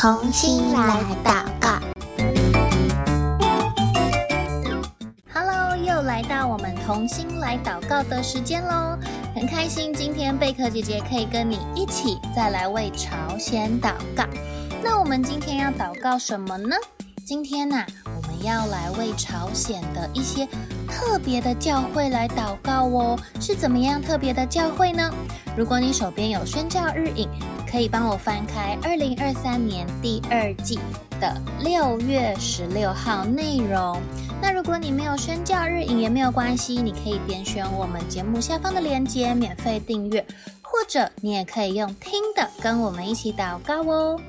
同心来祷告。Hello，又来到我们同心来祷告的时间喽！很开心今天贝壳姐姐可以跟你一起再来为朝鲜祷告。那我们今天要祷告什么呢？今天呐、我们要来为朝鲜的一些特别的教会来祷告哦。是怎么样特别的教会呢？如果你手边有宣教日影，可以帮我翻开二零二三年第二季的六月十六号内容。那如果你没有宣教日影也没有关系，你可以点选我们节目下方的链接免费订阅，或者你也可以用听的跟我们一起祷告哦。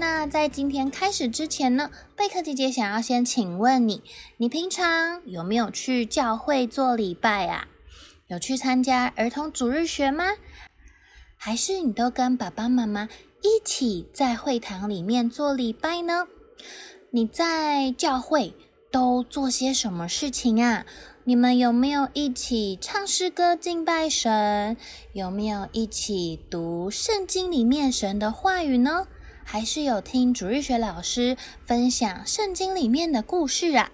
那在今天开始之前呢，贝克姐姐想要先请问你，你平常有没有去教会做礼拜啊？有去参加儿童主日学吗？还是你都跟爸爸妈妈一起在会堂里面做礼拜呢？你在教会都做些什么事情啊？你们有没有一起唱诗歌敬拜神？有没有一起读圣经里面神的话语呢？还是有听主日学老师分享圣经里面的故事啊？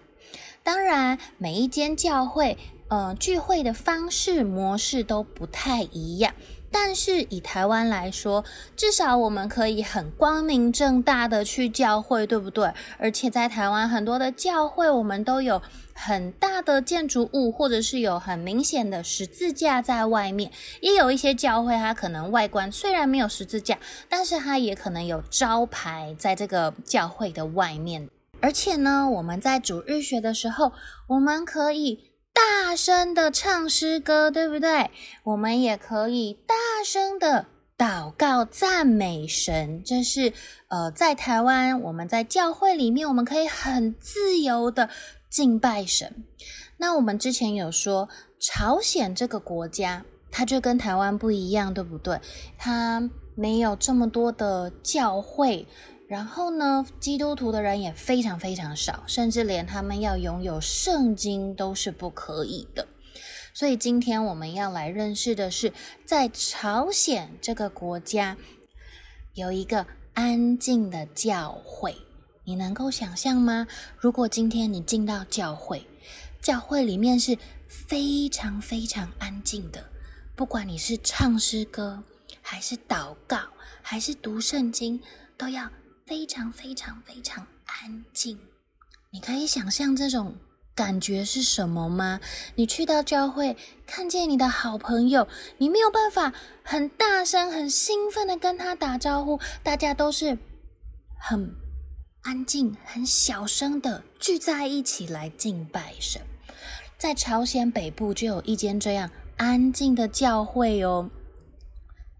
当然，每一间教会，呃，聚会的方式模式都不太一样。但是以台湾来说，至少我们可以很光明正大的去教会，对不对？而且在台湾很多的教会，我们都有很大的建筑物，或者是有很明显的十字架在外面。也有一些教会，它可能外观虽然没有十字架，但是它也可能有招牌在这个教会的外面。而且呢，我们在主日学的时候，我们可以。大声的唱诗歌，对不对？我们也可以大声的祷告赞美神。这是呃，在台湾，我们在教会里面，我们可以很自由的敬拜神。那我们之前有说，朝鲜这个国家，它就跟台湾不一样，对不对？它没有这么多的教会。然后呢，基督徒的人也非常非常少，甚至连他们要拥有圣经都是不可以的。所以今天我们要来认识的是，在朝鲜这个国家有一个安静的教会。你能够想象吗？如果今天你进到教会，教会里面是非常非常安静的，不管你是唱诗歌，还是祷告，还是读圣经，都要。非常非常非常安静，你可以想象这种感觉是什么吗？你去到教会，看见你的好朋友，你没有办法很大声、很兴奋的跟他打招呼，大家都是很安静、很小声的聚在一起来敬拜神。在朝鲜北部就有一间这样安静的教会哦，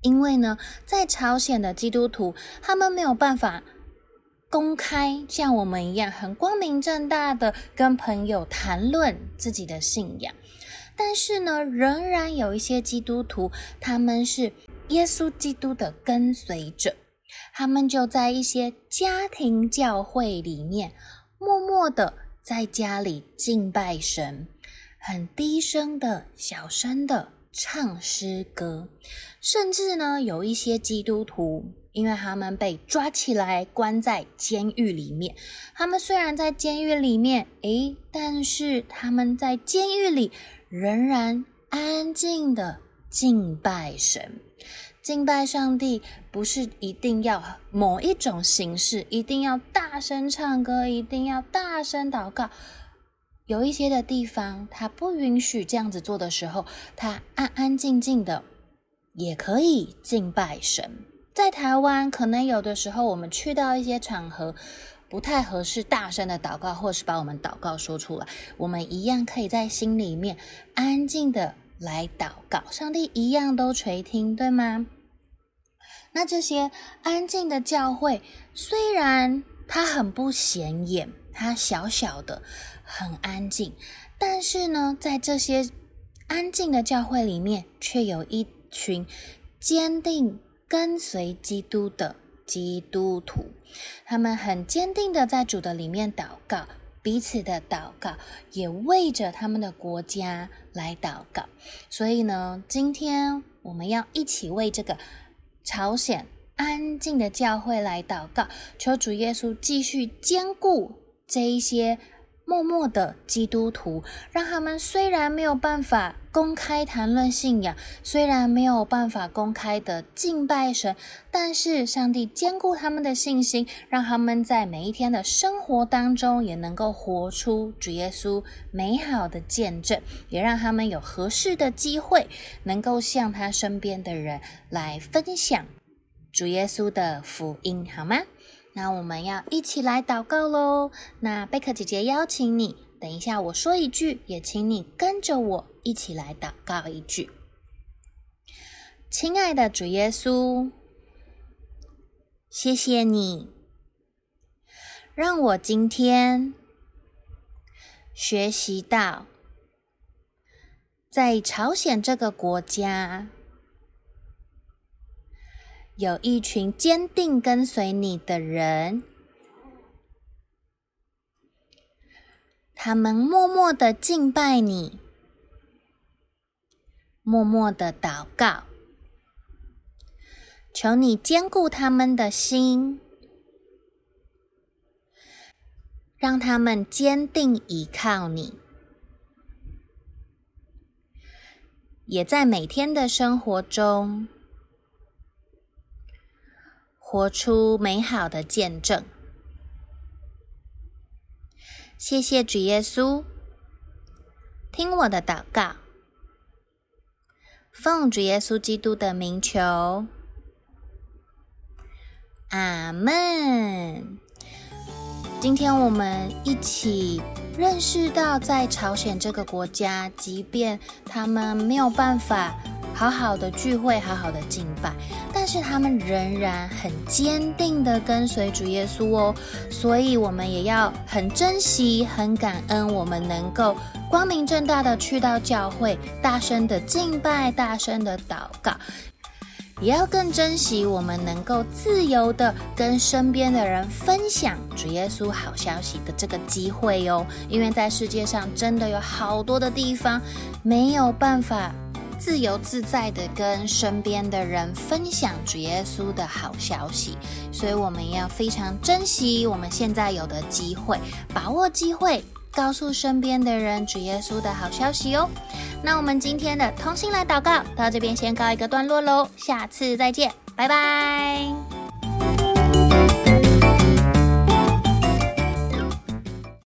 因为呢，在朝鲜的基督徒，他们没有办法。公开像我们一样很光明正大的跟朋友谈论自己的信仰，但是呢，仍然有一些基督徒，他们是耶稣基督的跟随者，他们就在一些家庭教会里面，默默的在家里敬拜神，很低声的、小声的唱诗歌，甚至呢，有一些基督徒。因为他们被抓起来关在监狱里面，他们虽然在监狱里面，诶，但是他们在监狱里仍然安静的敬拜神。敬拜上帝不是一定要某一种形式，一定要大声唱歌，一定要大声祷告。有一些的地方，他不允许这样子做的时候，他安安静静的也可以敬拜神。在台湾，可能有的时候我们去到一些场合，不太合适大声的祷告，或是把我们祷告说出来。我们一样可以在心里面安静的来祷告，上帝一样都垂听，对吗？那这些安静的教会，虽然它很不显眼，它小小的，很安静，但是呢，在这些安静的教会里面，却有一群坚定。跟随基督的基督徒，他们很坚定的在主的里面祷告，彼此的祷告，也为着他们的国家来祷告。所以呢，今天我们要一起为这个朝鲜安静的教会来祷告，求主耶稣继续坚固这一些。默默的基督徒，让他们虽然没有办法公开谈论信仰，虽然没有办法公开的敬拜神，但是上帝坚固他们的信心，让他们在每一天的生活当中也能够活出主耶稣美好的见证，也让他们有合适的机会，能够向他身边的人来分享主耶稣的福音，好吗？那我们要一起来祷告喽。那贝克姐姐邀请你，等一下我说一句，也请你跟着我一起来祷告一句。亲爱的主耶稣，谢谢你，让我今天学习到，在朝鲜这个国家。有一群坚定跟随你的人，他们默默的敬拜你，默默的祷告，求你坚固他们的心，让他们坚定依靠你，也在每天的生活中。活出美好的见证。谢谢主耶稣，听我的祷告，奉主耶稣基督的名求，阿门。今天我们一起认识到，在朝鲜这个国家，即便他们没有办法。好好的聚会，好好的敬拜，但是他们仍然很坚定的跟随主耶稣哦，所以我们也要很珍惜、很感恩，我们能够光明正大的去到教会，大声的敬拜，大声的祷告，也要更珍惜我们能够自由的跟身边的人分享主耶稣好消息的这个机会哦，因为在世界上真的有好多的地方没有办法。自由自在的跟身边的人分享主耶稣的好消息，所以我们要非常珍惜我们现在有的机会，把握机会，告诉身边的人主耶稣的好消息哦。那我们今天的同心来祷告到这边先告一个段落喽，下次再见，拜拜。